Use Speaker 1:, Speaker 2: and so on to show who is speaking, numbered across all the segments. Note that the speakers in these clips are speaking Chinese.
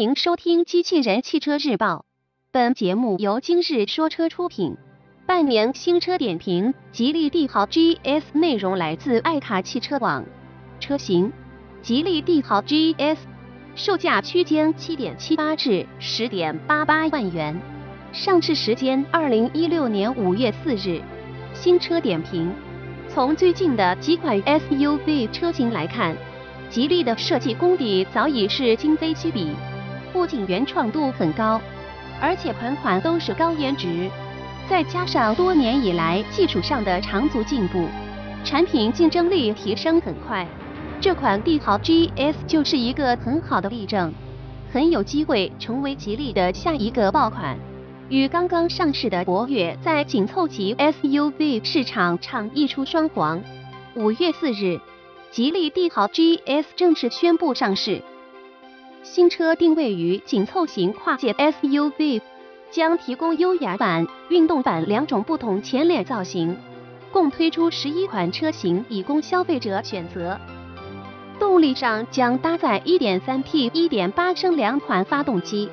Speaker 1: 迎收听《机器人汽车日报》，本节目由今日说车出品。半年新车点评：吉利帝豪 GS，内容来自爱卡汽车网。车型：吉利帝豪 GS，售价区间七点七八至十点八八万元，上市时间二零一六年五月四日。新车点评：从最近的几款 SUV 车型来看。吉利的设计功底早已是今非昔比，不仅原创度很高，而且款款都是高颜值，再加上多年以来技术上的长足进步，产品竞争力提升很快。这款帝豪 GS 就是一个很好的例证，很有机会成为吉利的下一个爆款。与刚刚上市的博越在紧凑级 SUV 市场唱一出双簧。五月四日。吉利帝豪 GS 正式宣布上市。新车定位于紧凑型跨界 SUV，将提供优雅版、运动版两种不同前脸造型，共推出十一款车型以供消费者选择。动力上将搭载 1.3T、1.8升两款发动机，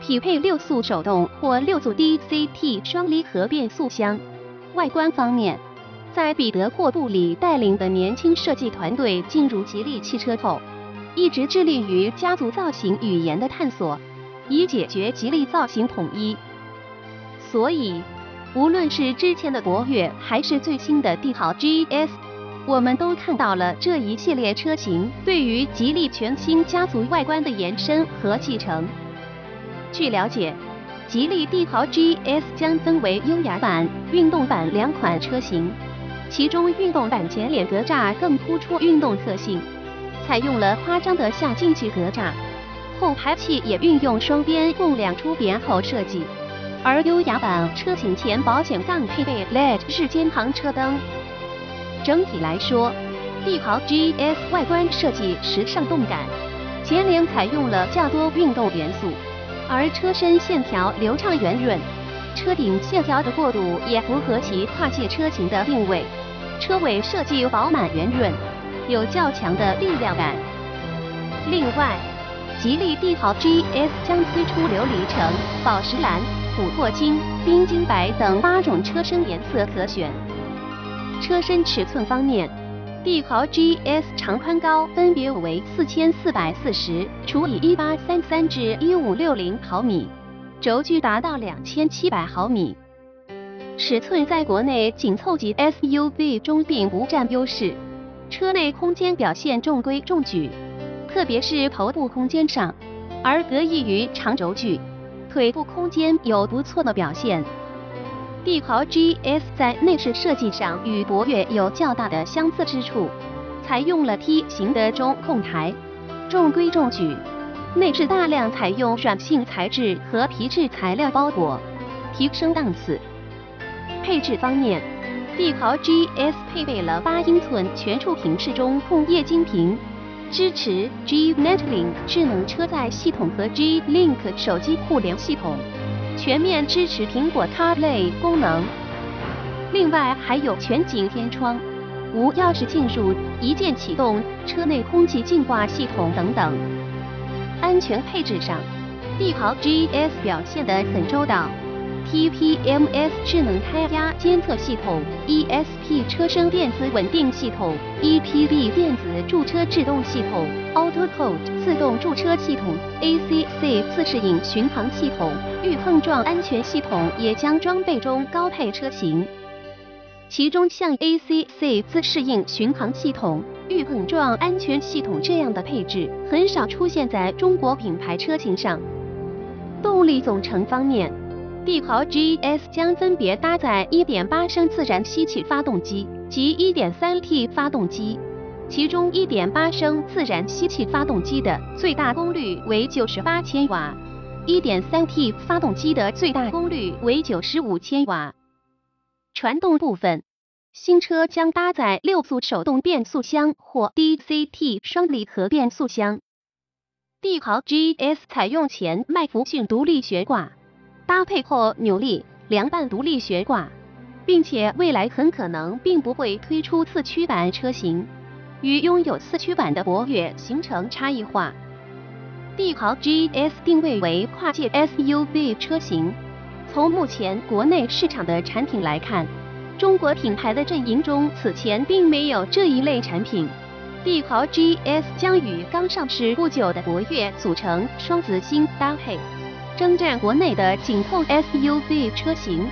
Speaker 1: 匹配六速手动或六速 DCT 双离合变速箱。外观方面。在彼得·霍布里带领的年轻设计团队进入吉利汽车后，一直致力于家族造型语言的探索，以解决吉利造型统一。所以，无论是之前的博越，还是最新的帝豪 GS，我们都看到了这一系列车型对于吉利全新家族外观的延伸和继承。据了解，吉利帝豪 GS 将分为优雅版、运动版两款车型。其中运动版前脸格栅更突出运动特性，采用了夸张的下进气格栅，后排气也运用双边共两出扁口设计。而优雅版车型前保险杠配备 LED 日间行车灯。整体来说，帝豪 GS 外观设计时尚动感，前脸采用了较多运动元素，而车身线条流畅圆润，车顶线条的过渡也符合其跨界车型的定位。车尾设计饱满圆润，有较强的力量感。另外，吉利帝豪 GS 将推出琉璃橙、宝石蓝、琥珀金、冰晶白等八种车身颜色可选。车身尺寸方面，帝豪 GS 长宽高分别为四千四百四十除以一八三三至一五六零毫米，轴距达到两千七百毫米。尺寸在国内紧凑级 SUV 中并不占优势，车内空间表现中规中矩，特别是头部空间上，而得益于长轴距，腿部空间有不错的表现。帝豪 GS 在内饰设计上与博越有较大的相似之处，采用了梯形的中控台，中规中矩。内饰大量采用软性材质和皮质材料包裹，提升档次。配置方面，帝豪 GS 配备了八英寸全触屏式中控液晶屏，支持 G Netlink 智能车载系统和 G Link 手机互联系统，全面支持苹果 CarPlay 功能。另外还有全景天窗、无钥匙进入、一键启动、车内空气净化系统等等。安全配置上，帝豪 GS 表现得很周到。TPMS 智能胎压监测系统、ESP 车身电子稳定系统、EPB 电子驻车制动系统、Auto Hold 自动驻车系统、ACC 自适应巡航系统、预碰撞安全系统也将装备中高配车型。其中像 ACC 自适应巡航系统、预碰撞安全系统这样的配置很少出现在中国品牌车型上。动力总成方面。帝豪 GS 将分别搭载1.8升自然吸气发动机及 1.3T 发动机，其中1.8升自然吸气发动机的最大功率为98千瓦，1.3T 发动机的最大功率为95千瓦。传动部分，新车将搭载六速手动变速箱或 DCT 双离合变速箱。帝豪 GS 采用前麦弗逊独立悬挂。搭配后扭力凉拌独立悬挂，并且未来很可能并不会推出四驱版车型，与拥有四驱版的博越形成差异化。帝豪 GS 定位为跨界 SUV 车型。从目前国内市场的产品来看，中国品牌的阵营中此前并没有这一类产品。帝豪 GS 将与刚上市不久的博越组成双子星搭配，征战国内的紧凑 SUV 车型。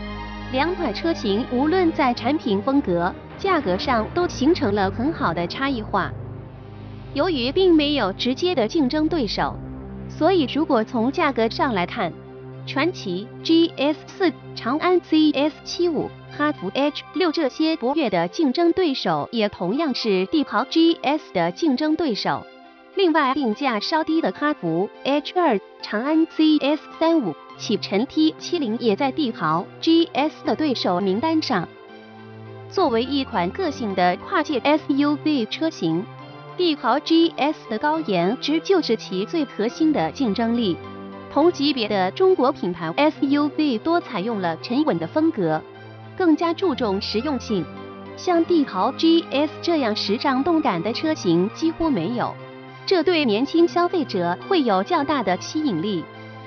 Speaker 1: 两款车型无论在产品风格、价格上都形成了很好的差异化。由于并没有直接的竞争对手，所以如果从价格上来看，传祺 GS 四、长安 CS 七五。哈弗 H 六这些博越的竞争对手，也同样是帝豪 GS 的竞争对手。另外，定价稍低的哈弗 H 二、长安 CS 三五、启辰 T 七零也在帝豪 GS 的对手名单上。作为一款个性的跨界 SUV 车型，帝豪 GS 的高颜值就是其最核心的竞争力。同级别的中国品牌 SUV 多采用了沉稳的风格。更加注重实用性，像帝豪 GS 这样时尚动感的车型几乎没有，这对年轻消费者会有较大的吸引力。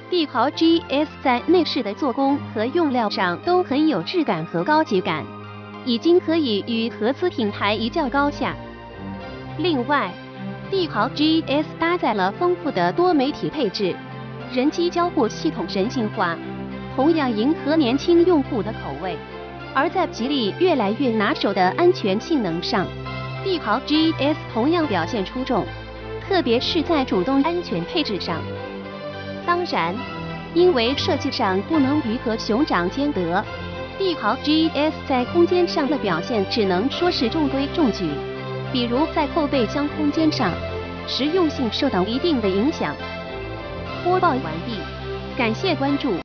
Speaker 1: 帝豪 GS 在内饰的做工和用料上都很有质感和高级感，已经可以与合资品牌一较高下。另外，帝豪 GS 搭载了丰富的多媒体配置，人机交互系统人性化，同样迎合年轻用户的口味。而在吉利越来越拿手的安全性能上，帝豪 GS 同样表现出众，特别是在主动安全配置上。当然，因为设计上不能鱼和熊掌兼得，帝豪 GS 在空间上的表现只能说是中规中矩。比如在后备箱空间上，实用性受到一定的影响。播报完毕，感谢关注。